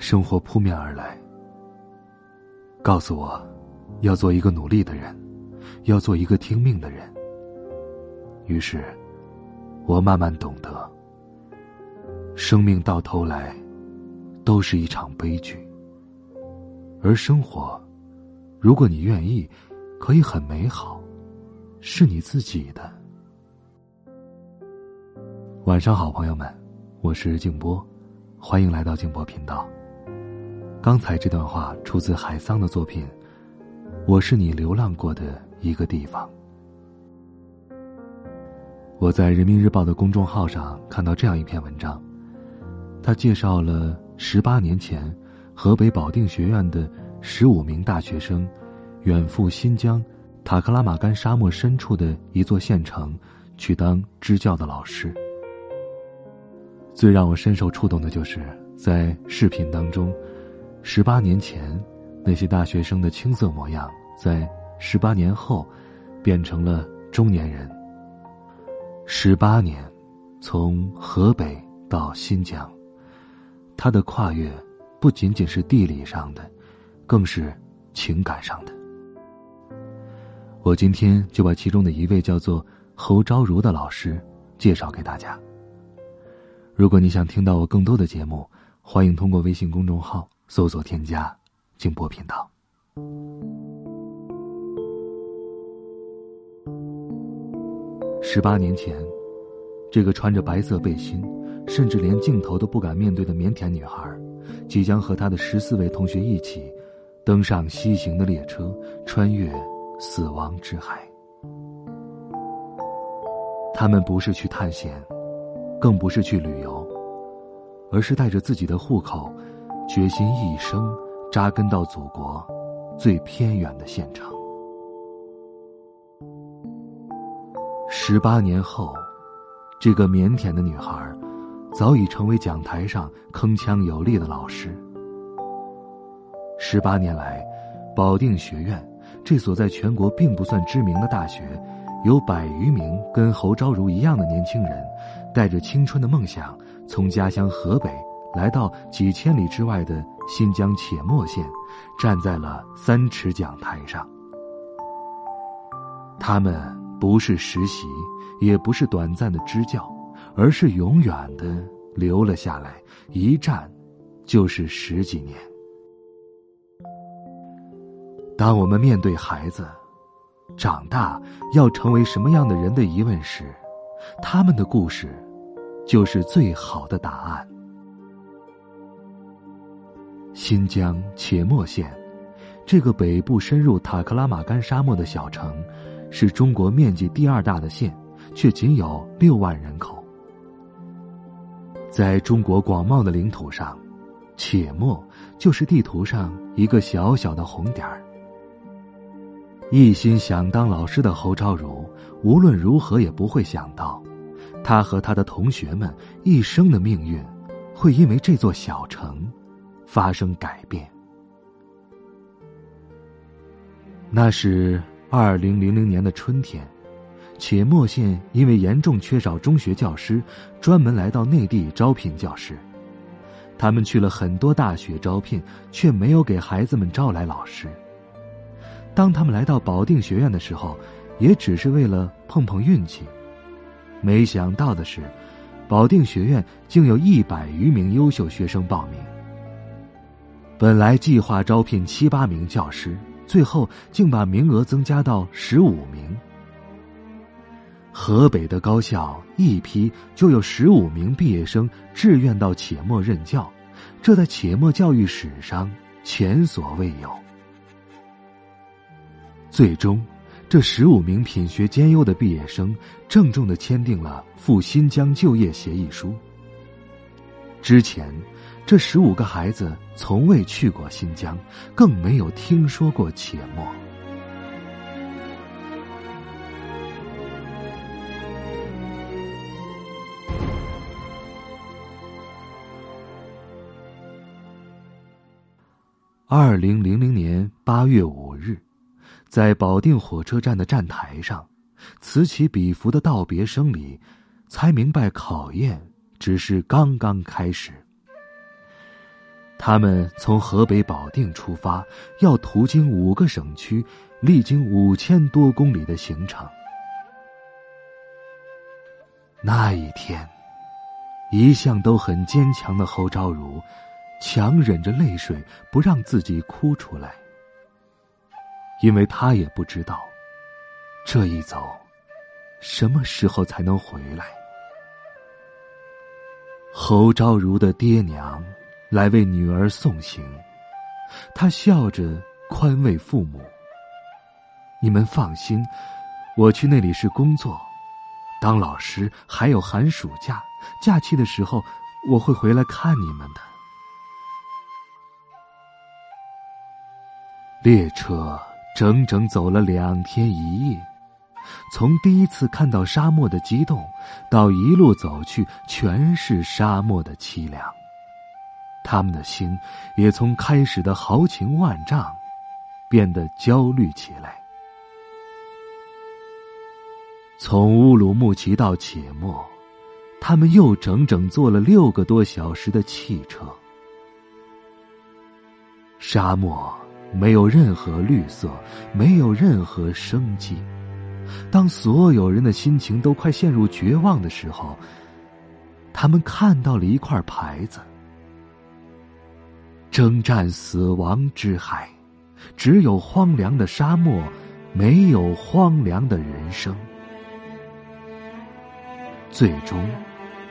生活扑面而来，告诉我，要做一个努力的人，要做一个听命的人。于是，我慢慢懂得，生命到头来，都是一场悲剧。而生活，如果你愿意，可以很美好，是你自己的。晚上好，朋友们，我是静波。欢迎来到静波频道。刚才这段话出自海桑的作品《我是你流浪过的一个地方》。我在人民日报的公众号上看到这样一篇文章，他介绍了十八年前河北保定学院的十五名大学生远赴新疆塔克拉玛干沙漠深处的一座县城去当支教的老师。最让我深受触动的就是在视频当中，十八年前那些大学生的青涩模样，在十八年后变成了中年人。十八年，从河北到新疆，他的跨越不仅仅是地理上的，更是情感上的。我今天就把其中的一位叫做侯昭如的老师介绍给大家。如果你想听到我更多的节目，欢迎通过微信公众号搜索添加“静波频道”。十八年前，这个穿着白色背心，甚至连镜头都不敢面对的腼腆女孩，即将和她的十四位同学一起，登上西行的列车，穿越死亡之海。他们不是去探险。更不是去旅游，而是带着自己的户口，决心一生扎根到祖国最偏远的县城。十八年后，这个腼腆的女孩，早已成为讲台上铿锵有力的老师。十八年来，保定学院这所在全国并不算知名的大学，有百余名跟侯昭如一样的年轻人。带着青春的梦想，从家乡河北来到几千里之外的新疆且末县，站在了三尺讲台上。他们不是实习，也不是短暂的支教，而是永远的留了下来，一站就是十几年。当我们面对孩子长大要成为什么样的人的疑问时，他们的故事，就是最好的答案。新疆且末县，这个北部深入塔克拉玛干沙漠的小城，是中国面积第二大的县，却仅有六万人口。在中国广袤的领土上，且末就是地图上一个小小的红点儿。一心想当老师的侯昭如，无论如何也不会想到，他和他的同学们一生的命运，会因为这座小城发生改变。那是二零零零年的春天，且末县因为严重缺少中学教师，专门来到内地招聘教师。他们去了很多大学招聘，却没有给孩子们招来老师。当他们来到保定学院的时候，也只是为了碰碰运气。没想到的是，保定学院竟有一百余名优秀学生报名。本来计划招聘七八名教师，最后竟把名额增加到十五名。河北的高校一批就有十五名毕业生志愿到且末任教，这在且末教育史上前所未有。最终，这十五名品学兼优的毕业生郑重的签订了赴新疆就业协议书。之前，这十五个孩子从未去过新疆，更没有听说过且末。二零零零年八月五日，在保定火车站的站台上，此起彼伏的道别声里，才明白考验只是刚刚开始。他们从河北保定出发，要途经五个省区，历经五千多公里的行程。那一天，一向都很坚强的侯昭如。强忍着泪水，不让自己哭出来，因为他也不知道，这一走，什么时候才能回来。侯昭如的爹娘来为女儿送行，他笑着宽慰父母：“你们放心，我去那里是工作，当老师还有寒暑假，假期的时候我会回来看你们的。”列车整整走了两天一夜，从第一次看到沙漠的激动，到一路走去全是沙漠的凄凉，他们的心也从开始的豪情万丈，变得焦虑起来。从乌鲁木齐到且末，他们又整整坐了六个多小时的汽车，沙漠。没有任何绿色，没有任何生机。当所有人的心情都快陷入绝望的时候，他们看到了一块牌子：“征战死亡之海，只有荒凉的沙漠，没有荒凉的人生。”最终。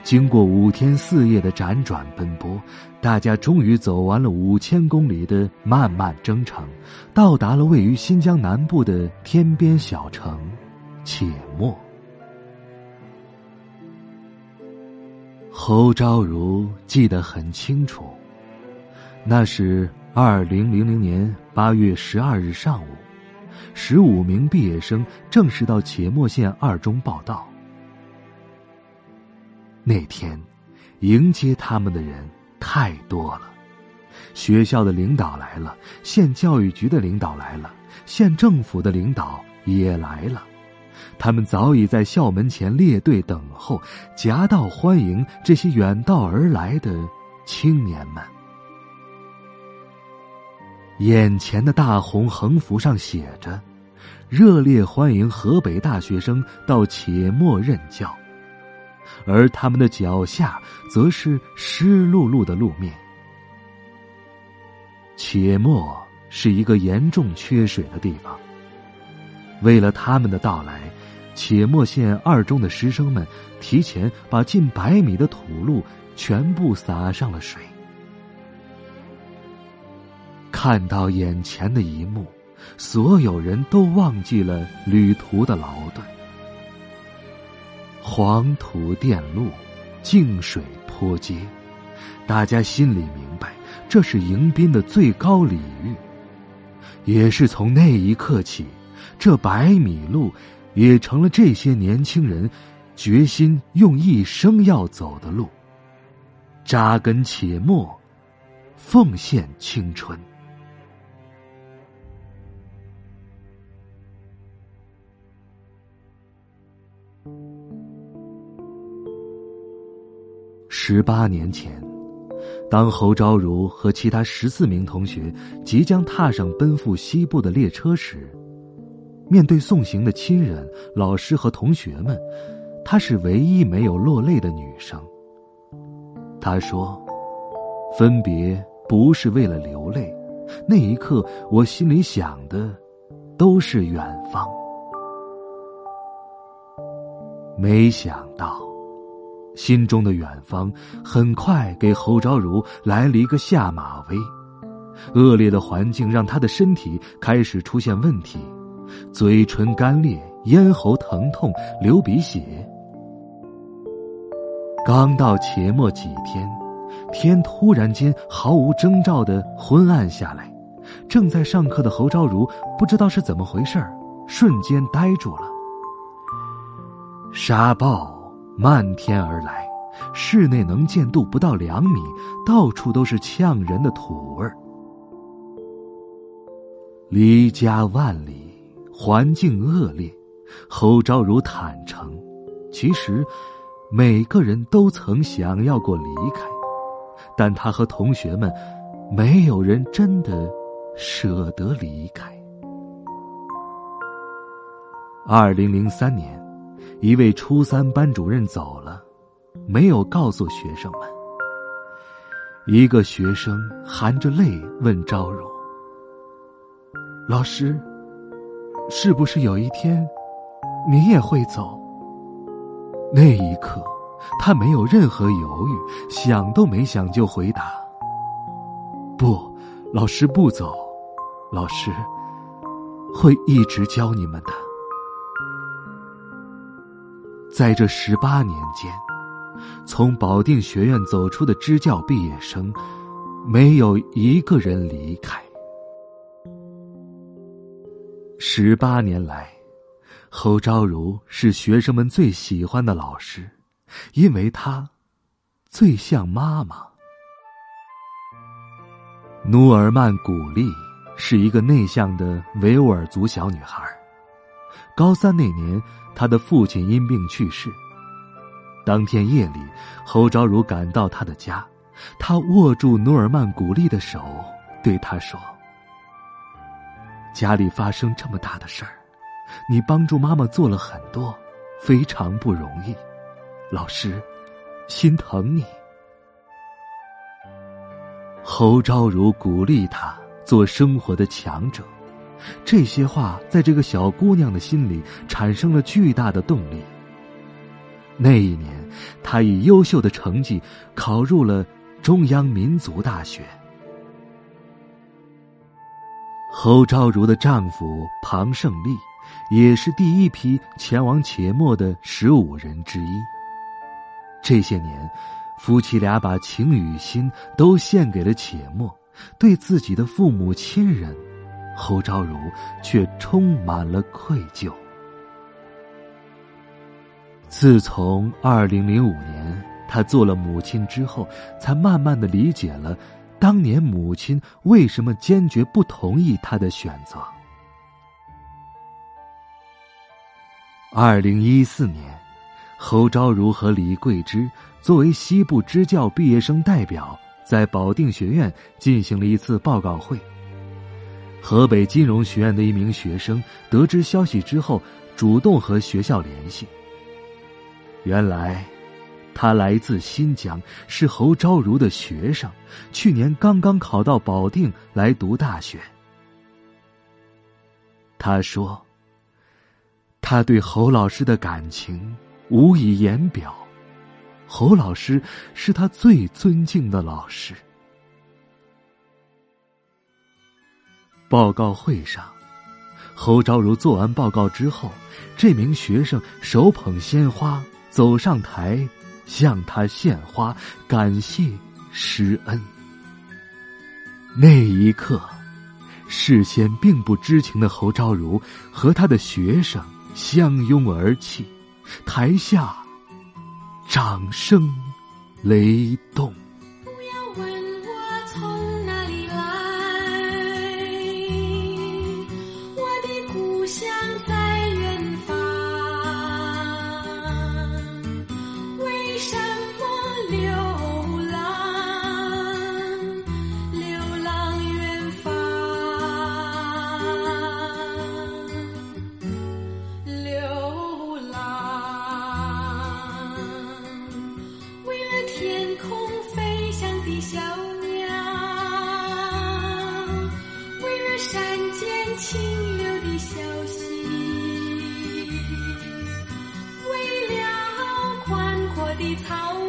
经过五天四夜的辗转奔波，大家终于走完了五千公里的漫漫征程，到达了位于新疆南部的天边小城且末。侯昭如记得很清楚，那是二零零零年八月十二日上午，十五名毕业生正式到且末县二中报到。那天，迎接他们的人太多了，学校的领导来了，县教育局的领导来了，县政府的领导也来了，他们早已在校门前列队等候，夹道欢迎这些远道而来的青年们。眼前的大红横幅上写着：“热烈欢迎河北大学生到且末任教。”而他们的脚下，则是湿漉漉的路面。且末是一个严重缺水的地方。为了他们的到来，且末县二中的师生们提前把近百米的土路全部撒上了水。看到眼前的一幕，所有人都忘记了旅途的劳顿。黄土垫路，净水坡街，大家心里明白，这是迎宾的最高礼遇。也是从那一刻起，这百米路也成了这些年轻人决心用一生要走的路。扎根且末，奉献青春。十八年前，当侯昭如和其他十四名同学即将踏上奔赴西部的列车时，面对送行的亲人、老师和同学们，她是唯一没有落泪的女生。她说：“分别不是为了流泪，那一刻我心里想的都是远方。”没想到。心中的远方，很快给侯昭如来了一个下马威。恶劣的环境让他的身体开始出现问题，嘴唇干裂，咽喉疼痛，流鼻血。刚到且末几天，天突然间毫无征兆的昏暗下来。正在上课的侯昭如不知道是怎么回事瞬间呆住了。沙暴漫天而来，室内能见度不到两米，到处都是呛人的土味儿。离家万里，环境恶劣，侯昭如坦诚，其实每个人都曾想要过离开，但他和同学们没有人真的。舍得离开。二零零三年，一位初三班主任走了，没有告诉学生们。一个学生含着泪问昭如：“老师，是不是有一天，你也会走？”那一刻，他没有任何犹豫，想都没想就回答：“不，老师不走。”老师会一直教你们的。在这十八年间，从保定学院走出的支教毕业生，没有一个人离开。十八年来，侯昭如是学生们最喜欢的老师，因为她最像妈妈。努尔曼·古丽。是一个内向的维吾尔族小女孩。高三那年，他的父亲因病去世。当天夜里，侯昭如赶到他的家，他握住努尔曼·古丽的手，对他说：“家里发生这么大的事儿，你帮助妈妈做了很多，非常不容易。老师，心疼你。”侯昭如鼓励他。做生活的强者，这些话在这个小姑娘的心里产生了巨大的动力。那一年，她以优秀的成绩考入了中央民族大学。侯昭如的丈夫庞胜利，也是第一批前往且末的十五人之一。这些年，夫妻俩把情与心都献给了且末。对自己的父母亲人，侯昭如却充满了愧疚。自从二零零五年她做了母亲之后，才慢慢的理解了当年母亲为什么坚决不同意她的选择。二零一四年，侯昭如和李桂芝作为西部支教毕业生代表。在保定学院进行了一次报告会。河北金融学院的一名学生得知消息之后，主动和学校联系。原来，他来自新疆，是侯昭如的学生，去年刚刚考到保定来读大学。他说：“他对侯老师的感情无以言表。”侯老师是他最尊敬的老师。报告会上，侯昭如做完报告之后，这名学生手捧鲜花走上台，向他献花，感谢师恩。那一刻，事先并不知情的侯昭如和他的学生相拥而泣，台下。掌声雷动。小鸟，为了山间清流的小溪，为了宽阔的草原。